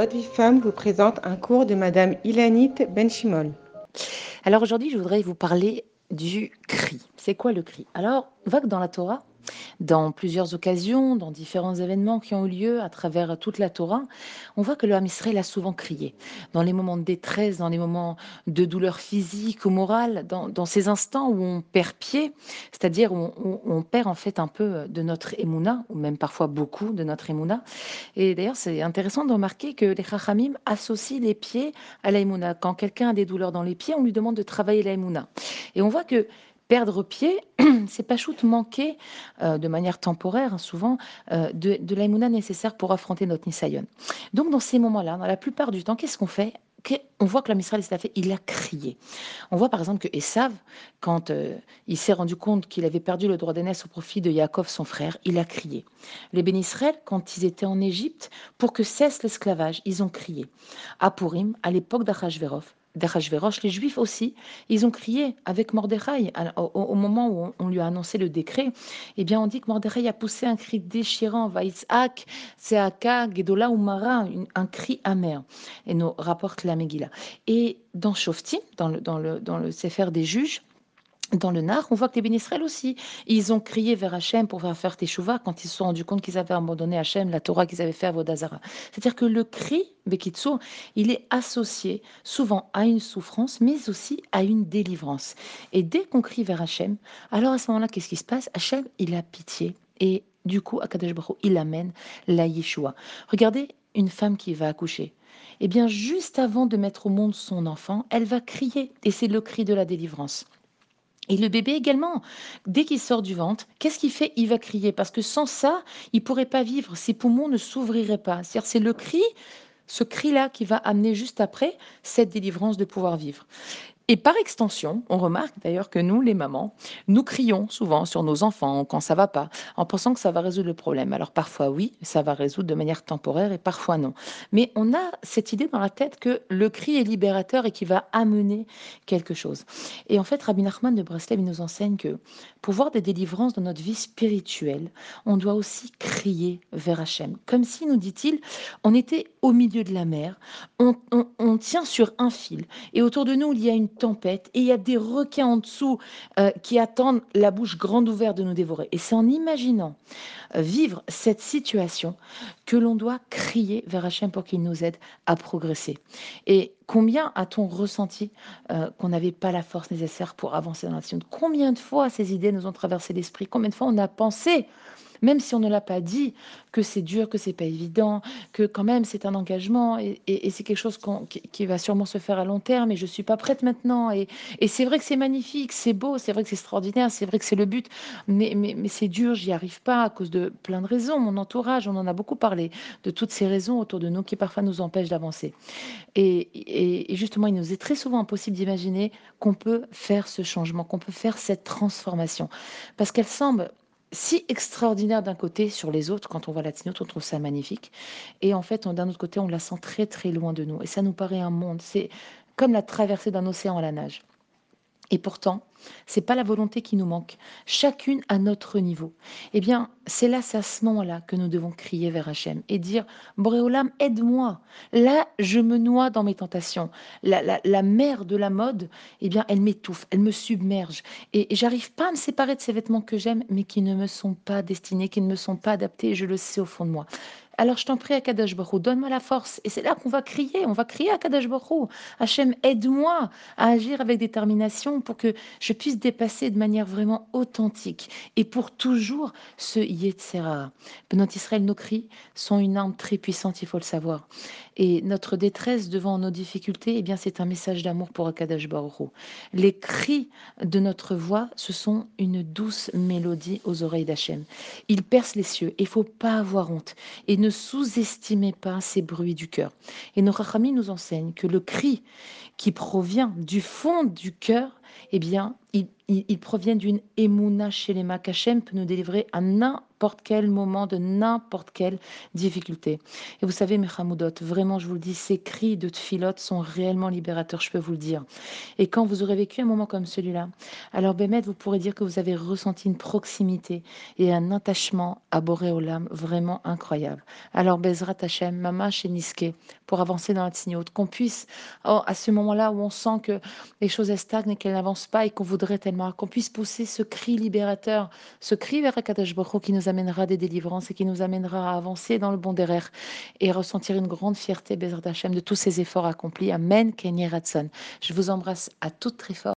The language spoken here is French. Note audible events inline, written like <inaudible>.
Votre vie femme vous présente un cours de Madame Ilanit Benchimol. Alors aujourd'hui, je voudrais vous parler du cri. C'est quoi le cri? Alors, on voit que dans la Torah, dans plusieurs occasions, dans différents événements qui ont eu lieu à travers toute la Torah, on voit que le Ham Israël a souvent crié. Dans les moments de détresse, dans les moments de douleur physique ou morale, dans, ces instants où on perd pied, c'est-à-dire où on, perd en fait un peu de notre émouna, ou même parfois beaucoup de notre émouna. Et d'ailleurs, c'est intéressant de remarquer que les Chachamim associent les pieds à la Quand quelqu'un a des douleurs dans les pieds, on lui demande de travailler la Et on voit que perdre pied, <clears throat> c'est pas shoot manquer euh, de manière temporaire, hein, souvent, euh, de, de l'aïmouna nécessaire pour affronter notre Nisayon. Donc, dans ces moments-là, dans la plupart du temps, qu'est-ce qu'on fait on voit que la Misraël s'est fait, il a crié. On voit par exemple que Esav, quand euh, il s'est rendu compte qu'il avait perdu le droit d'aînesse au profit de Yaakov, son frère, il a crié. Les Bénisraël, quand ils étaient en Égypte, pour que cesse l'esclavage, ils ont crié. À Purim, à l'époque d'Achashverov, les Juifs aussi, ils ont crié avec Mordechai au, moment où on, lui a annoncé le décret. Eh bien, on dit que Mordechai a poussé un cri déchirant, Gedola ou un cri amer. Et nous rapporte la Megillah. Et dans Shoftim, dans le, dans le, dans le des juges, dans le Nar, on voit que les Bénisraël aussi, ils ont crié vers Hachem pour faire Teshuvah quand ils se sont rendus compte qu'ils avaient abandonné Hachem, la Torah qu'ils avaient fait à Vodazara. C'est-à-dire que le cri, Bekitsu, il est associé souvent à une souffrance, mais aussi à une délivrance. Et dès qu'on crie vers Hachem, alors à ce moment-là, qu'est-ce qui se passe? Hachem, il a pitié. Et du coup, Akadosh Baruch il amène la Yeshua. Regardez une femme qui va accoucher. Eh bien, juste avant de mettre au monde son enfant, elle va crier. Et c'est le cri de la délivrance. Et le bébé également, dès qu'il sort du ventre, qu'est-ce qu'il fait? Il va crier parce que sans ça, il pourrait pas vivre. Ses poumons ne s'ouvriraient pas. C'est-à-dire, c'est le cri, ce cri-là, qui va amener juste après cette délivrance de pouvoir vivre. Et par extension, on remarque d'ailleurs que nous, les mamans, nous crions souvent sur nos enfants quand ça va pas, en pensant que ça va résoudre le problème. Alors parfois oui, ça va résoudre de manière temporaire et parfois non. Mais on a cette idée dans la tête que le cri est libérateur et qu'il va amener quelque chose. Et en fait, Rabbi Nachman de Breslev nous enseigne que pour voir des délivrances dans notre vie spirituelle, on doit aussi crier vers Hachem. Comme si, nous dit-il, on était au milieu de la mer, on, on tient sur un fil et autour de nous, il y a une tempête et il y a des requins en dessous euh, qui attendent la bouche grande ouverte de nous dévorer. Et c'est en imaginant euh, vivre cette situation que l'on doit crier vers Hachem pour qu'il nous aide à progresser. Et combien a-t-on ressenti euh, qu'on n'avait pas la force nécessaire pour avancer dans l'action Combien de fois ces idées nous ont traversé l'esprit? Combien de fois on a pensé même si on ne l'a pas dit, que c'est dur, que c'est pas évident, que quand même c'est un engagement et, c'est quelque chose qui, va sûrement se faire à long terme et je suis pas prête maintenant. Et, c'est vrai que c'est magnifique, c'est beau, c'est vrai que c'est extraordinaire, c'est vrai que c'est le but, mais, c'est dur, j'y arrive pas à cause de plein de raisons. Mon entourage, on en a beaucoup parlé, de toutes ces raisons autour de nous qui parfois nous empêchent d'avancer. Et justement, il nous est très souvent impossible d'imaginer qu'on peut faire ce changement, qu'on peut faire cette transformation, parce qu'elle semble si extraordinaire d'un côté sur les autres, quand on voit la tignote, on trouve ça magnifique. Et en fait, d'un autre côté, on la sent très très loin de nous. Et ça nous paraît un monde. C'est comme la traversée d'un océan à la nage. Et pourtant, c'est pas la volonté qui nous manque, chacune à notre niveau. Eh bien, c'est là, c'est à ce moment-là que nous devons crier vers Hachem et dire Boréolam, aide-moi. Là, je me noie dans mes tentations. La, la, mer de la mode, eh bien, elle m'étouffe, elle me submerge. Et, et j'arrive pas à me séparer de ces vêtements que j'aime, mais qui ne me sont pas destinés, qui ne me sont pas adaptés, je le sais au fond de moi. Alors je t'en prie, Akadash Baruch donne-moi la force. Et c'est là qu'on va crier, on va crier à Akadash Baruch Hachem, aide-moi à agir avec détermination pour que je puisse dépasser de manière vraiment authentique et pour toujours ce Yetzera. Notre Israël, nos cris sont une arme très puissante, il faut le savoir. Et notre détresse devant nos difficultés, eh bien, c'est un message d'amour pour Akadash Baruch Les cris de notre voix, ce sont une douce mélodie aux oreilles d'Hachem. Ils percent les cieux. Il faut pas avoir honte. Et ne sous-estimez pas ces bruits du cœur. Et nos Rachamim nous enseignent que le cri qui provient du fond du cœur eh bien, ils ils ils proviennent d'une émouna shelema qu'Hachem peut nous délivrer à n'importe quel moment de n'importe quelle difficulté. Et vous savez, mes Hamoudot, vraiment, je vous le dis, ces cris de tfilot sont réellement libérateurs, je peux vous le dire. Et quand vous aurez vécu un moment comme celui-là, alors Bémet, vous pourrez dire que vous avez ressenti une proximité et un attachement à Boréolam vraiment incroyable. Alors Bezrat Hachem, Mamash et Niske, pour avancer dans la tignote, qu'on puisse, oh, à ce moment-là où on sent que les choses stagnent et qu'elles n'avancent pas et qu'on voudrait tellement qu'on puisse pousser ce cri libérateur, ce cri vers Hu qui nous amènera des délivrances et qui nous amènera à avancer dans le bon derrière et ressentir une grande fierté, Bezrat Hachem, de tous ces efforts accomplis. Amen, Kenye Ratson. Je vous embrasse à toutes très fort.